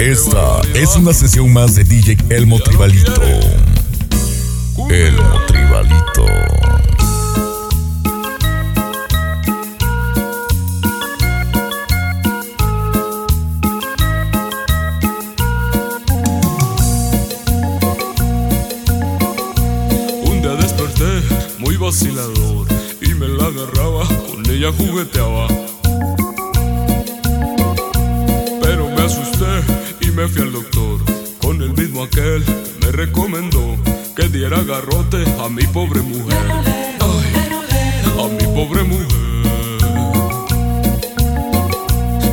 Esta es una sesión más de DJ Elmo Tribalito. Elmo Tribalito. Un día desperté muy vacilador y me la agarraba, con ella jugueteaba. Me fui al doctor con el mismo aquel que me recomendó que diera garrote a mi pobre mujer. Ay, a mi pobre mujer.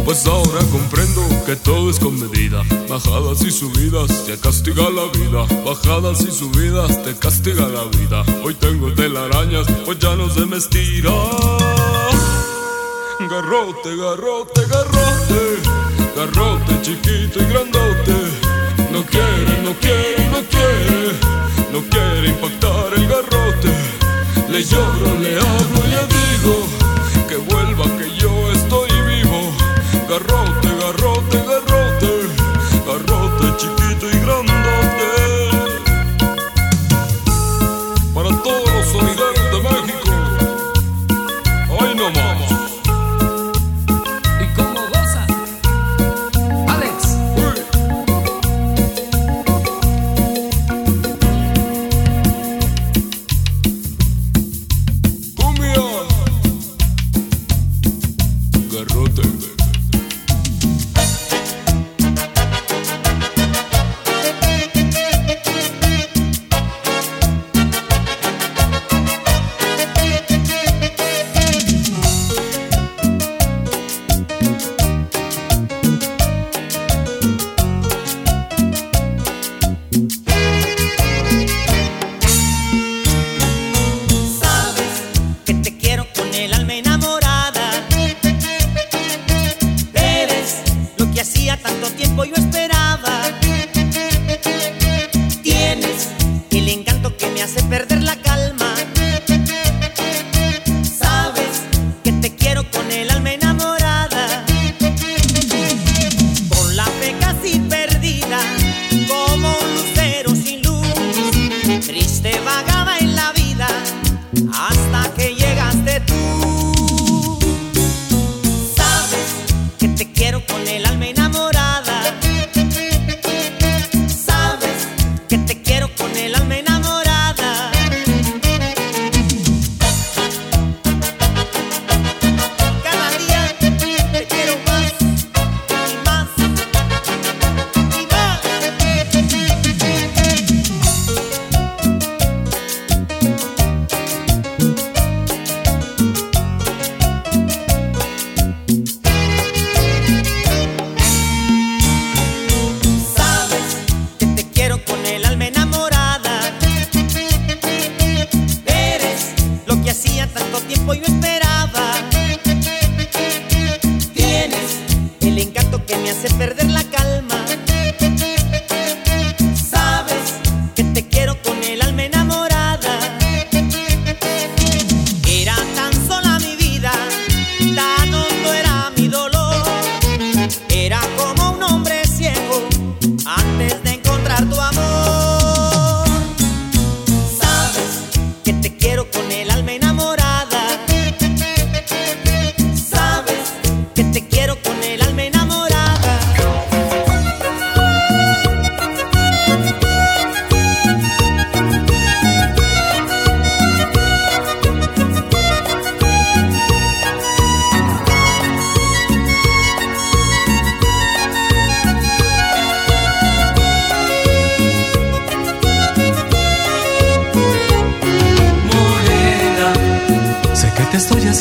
Pues ahora comprendo que todo es con medida. Bajadas y subidas te castiga la vida. Bajadas y subidas te castiga la vida. Hoy tengo telarañas, pues ya no se me estira. Garrote, garrote, garrote. Garrote chiquito y grandote. No quiere, no quiere, no quiere. No quiere impactar el garrote. Le lloro, le hablo le digo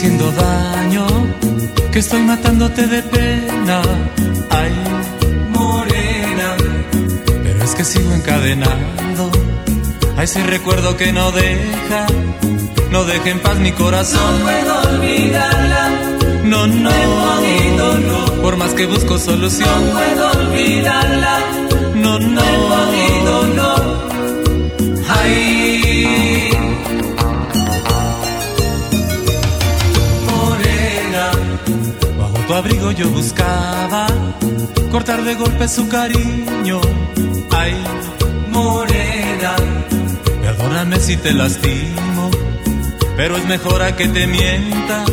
haciendo daño, que estoy matándote de pena. Ay, morena. Pero es que sigo encadenado a ese recuerdo que no deja, no deja en paz mi corazón. No puedo olvidarla. No, no, no. Por más que busco solución. No puedo olvidarla. No, no. he podido, no. Ay. Abrigo yo buscaba cortar de golpe su cariño. Ay, morena, perdóname si te lastimo, pero es mejor a que te mienta.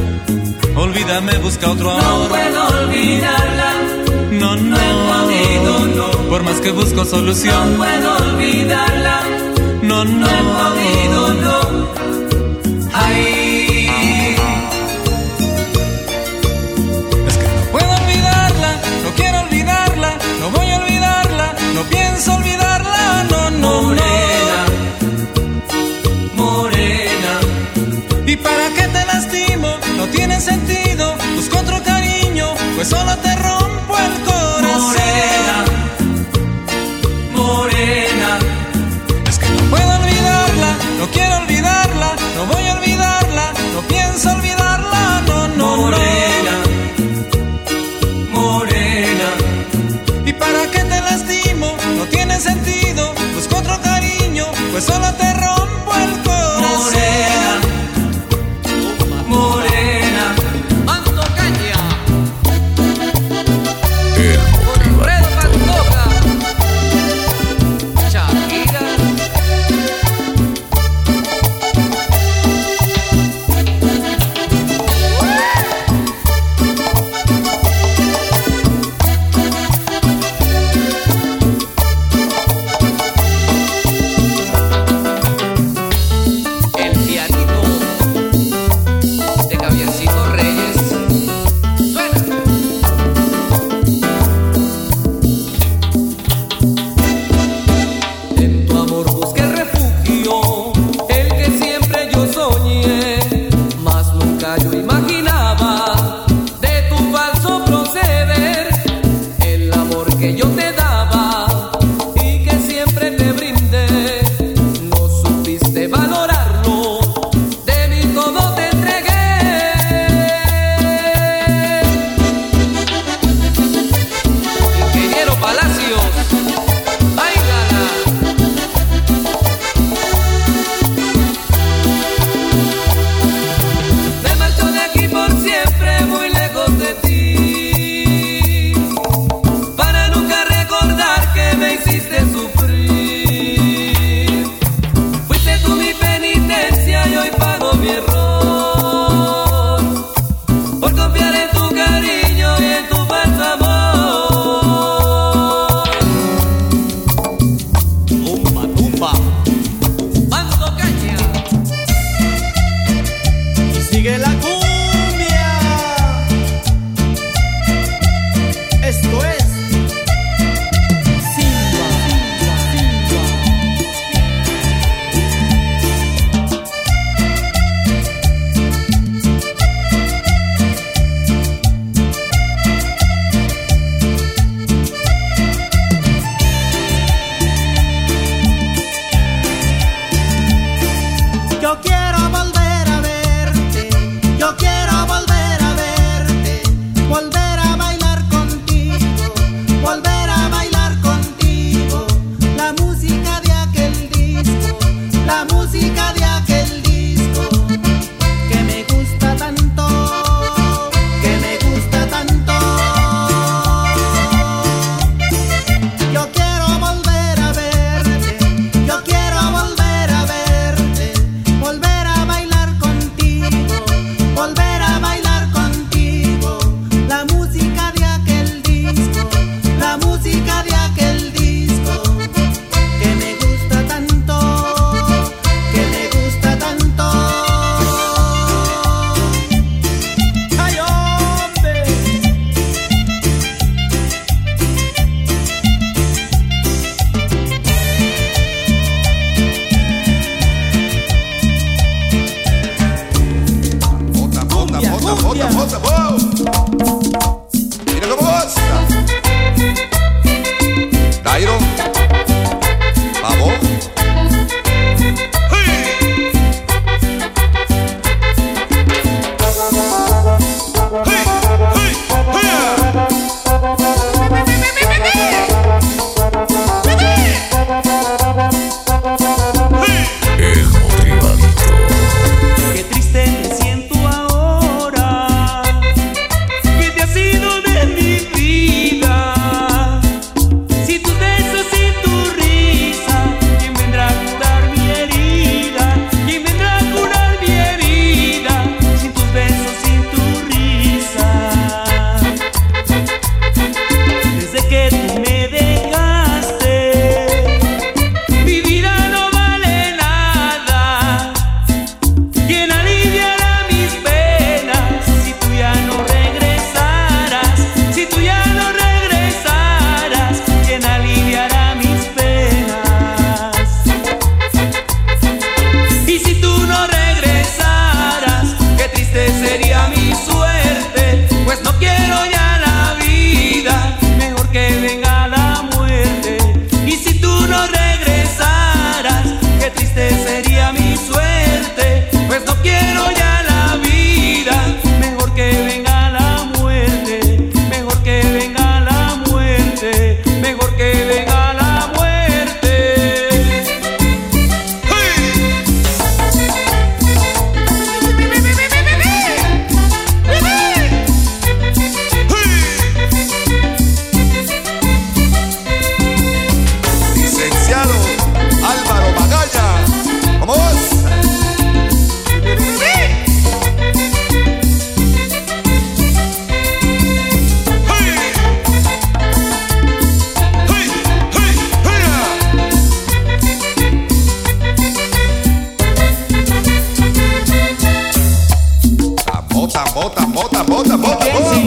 Olvídame, busca otro amor. No puedo olvidarla. No, no, no he podido, no. Por más que busco solución. No puedo olvidarla. No, no, no he podido, tiene sentido, busco otro cariño, pues solo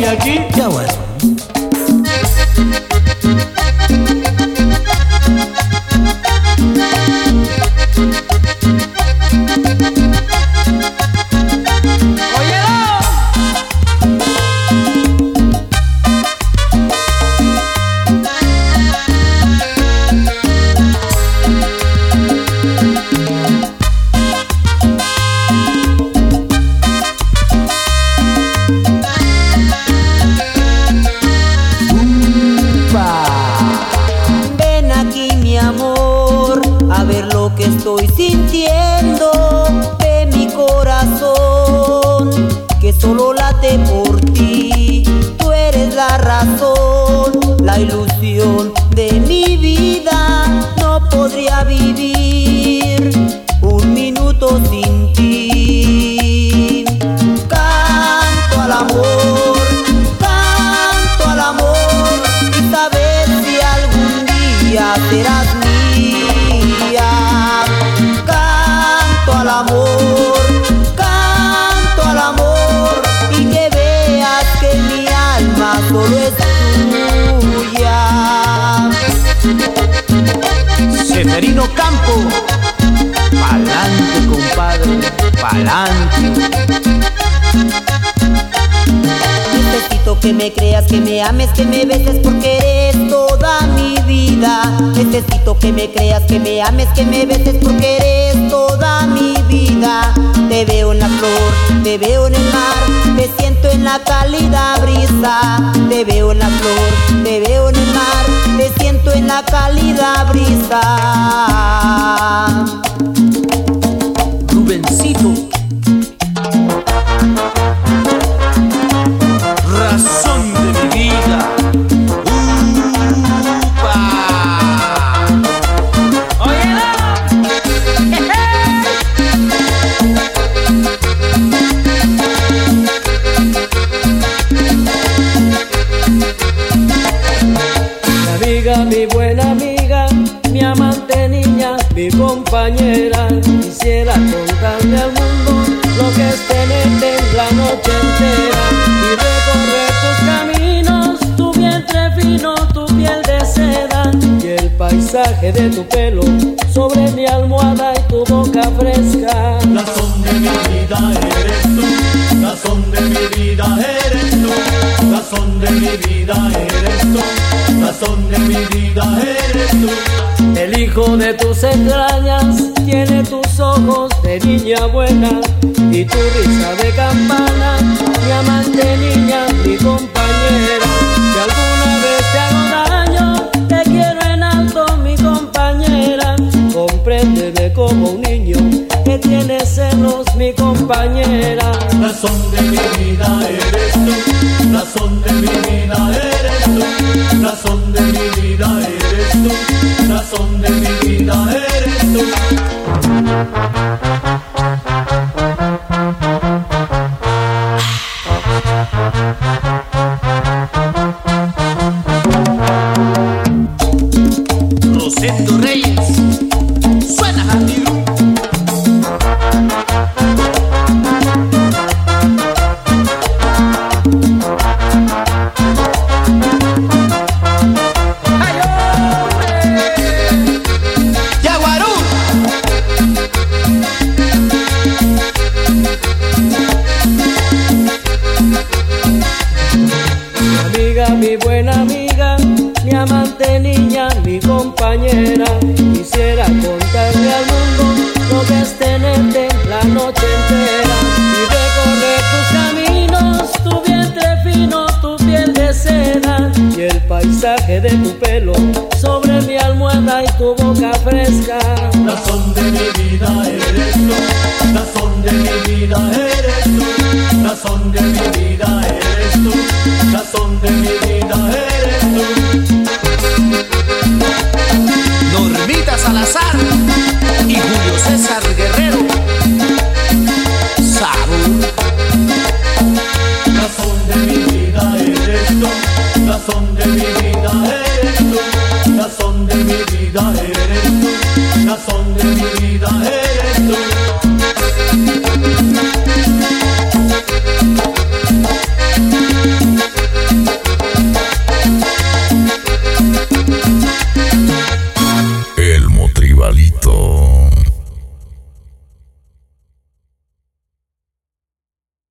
கையாட்டி sigue aquí? Ya bueno. que me ames, que me beses porque eres toda mi vida. Necesito que me creas, que me ames, que me beses porque eres toda mi vida. Te veo en la flor, te veo en el mar, te siento en la cálida brisa. Te veo en la flor, te veo en el mar, te siento en la cálida brisa. Rubencito paisaje de tu pelo sobre mi almohada y tu boca fresca. Son de mi vida eres tú, son de mi vida eres tú, son de mi vida eres tú, son de mi vida eres tú. El hijo de tus entrañas tiene tus ojos de niña buena y tu risa de campana, mi amante niña, mi compañera. Como un niño que tiene celos, mi compañera. Razón de mi vida eres tú, razón de mi vida eres tú, razón de mi vida eres tú, razón de mi vida eres tú. de tu pelo sobre mi almohada y tu boca fresca. Razón de mi vida eres tú, razón de mi vida eres tú, razón de mi vida eres tú, razón de mi vida eres tú. Normita Salazar y Julio César Guerrero.